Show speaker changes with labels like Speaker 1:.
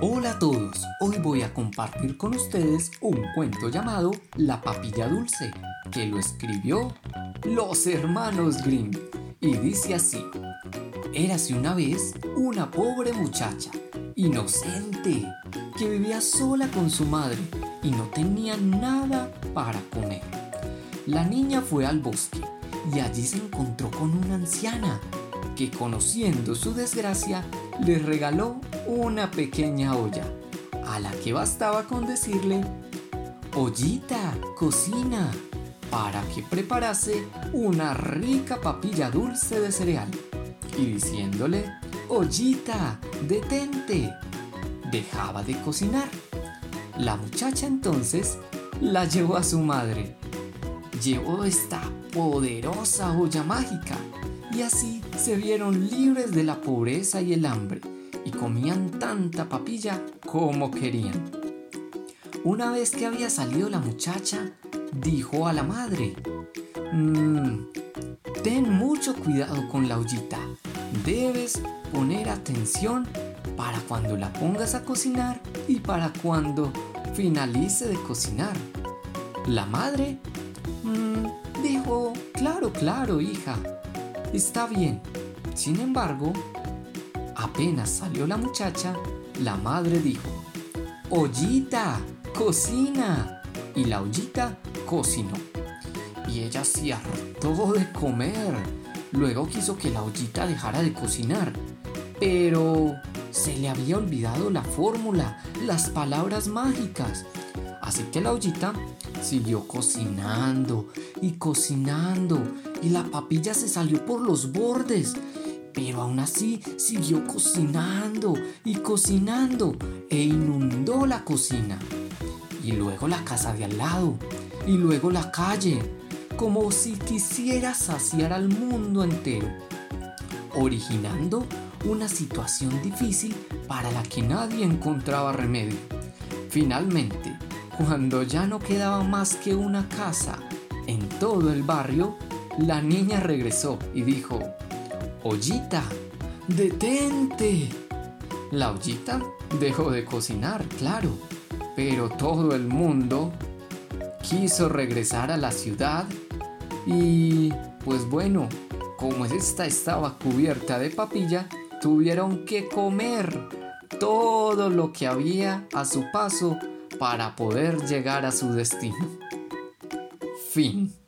Speaker 1: Hola a todos, hoy voy a compartir con ustedes un cuento llamado La papilla dulce, que lo escribió los hermanos Grimm y dice así. Érase una vez una pobre muchacha, inocente, que vivía sola con su madre y no tenía nada para comer. La niña fue al bosque y allí se encontró con una anciana que conociendo su desgracia le regaló una pequeña olla, a la que bastaba con decirle, Ollita, cocina, para que preparase una rica papilla dulce de cereal. Y diciéndole, Ollita, detente, dejaba de cocinar. La muchacha entonces la llevó a su madre. Llevó esta poderosa olla mágica y así se vieron libres de la pobreza y el hambre y comían tanta papilla como querían. Una vez que había salido la muchacha, dijo a la madre, mmm, ten mucho cuidado con la ollita, debes poner atención para cuando la pongas a cocinar y para cuando finalice de cocinar. La madre mmm, dijo, claro, claro, hija, está bien. Sin embargo, apenas salió la muchacha, la madre dijo, Ollita, cocina. Y la ollita cocinó. Y ella se hartó de comer. Luego quiso que la ollita dejara de cocinar. Pero se le había olvidado la fórmula, las palabras mágicas. Así que la ollita siguió cocinando y cocinando y la papilla se salió por los bordes. Pero aún así siguió cocinando y cocinando e inundó la cocina. Y luego la casa de al lado. Y luego la calle. Como si quisiera saciar al mundo entero. Originando una situación difícil para la que nadie encontraba remedio. Finalmente, cuando ya no quedaba más que una casa en todo el barrio, la niña regresó y dijo, Ollita, detente. La ollita dejó de cocinar, claro, pero todo el mundo quiso regresar a la ciudad y, pues bueno, como esta estaba cubierta de papilla, tuvieron que comer todo lo que había a su paso para poder llegar a su destino. Fin.